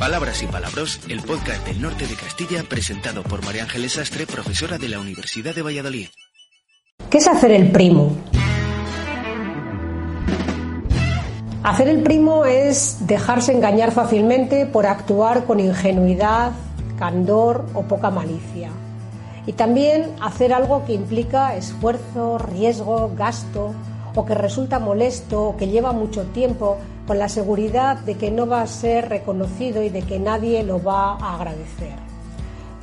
Palabras y Palabros, el podcast del norte de Castilla, presentado por María Ángeles Sastre, profesora de la Universidad de Valladolid. ¿Qué es hacer el primo? Hacer el primo es dejarse engañar fácilmente por actuar con ingenuidad, candor o poca malicia. Y también hacer algo que implica esfuerzo, riesgo, gasto, o que resulta molesto o que lleva mucho tiempo con la seguridad de que no va a ser reconocido y de que nadie lo va a agradecer.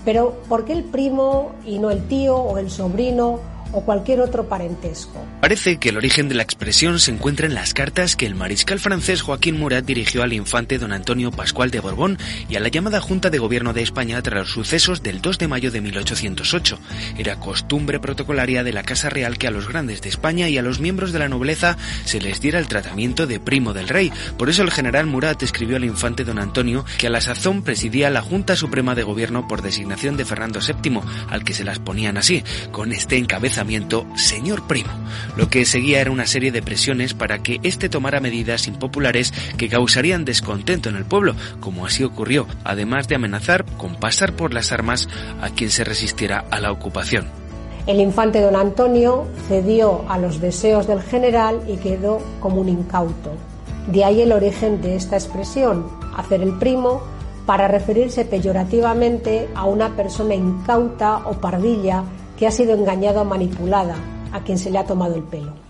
Pero ¿por qué el primo y no el tío o el sobrino o cualquier otro parentesco. Parece que el origen de la expresión se encuentra en las cartas que el mariscal francés Joaquín Murat dirigió al infante don Antonio Pascual de Borbón y a la llamada Junta de Gobierno de España tras los sucesos del 2 de mayo de 1808. Era costumbre protocolaria de la Casa Real que a los grandes de España y a los miembros de la nobleza se les diera el tratamiento de primo del rey. Por eso el general Murat escribió al infante don Antonio que a la sazón presidía la Junta Suprema de Gobierno por designación de Fernando VII, al que se las ponían así, con este señor primo. Lo que seguía era una serie de presiones para que éste tomara medidas impopulares que causarían descontento en el pueblo, como así ocurrió, además de amenazar con pasar por las armas a quien se resistiera a la ocupación. El infante don Antonio cedió a los deseos del general y quedó como un incauto. De ahí el origen de esta expresión, hacer el primo, para referirse peyorativamente a una persona incauta o pardilla que ha sido engañada o manipulada, a quien se le ha tomado el pelo.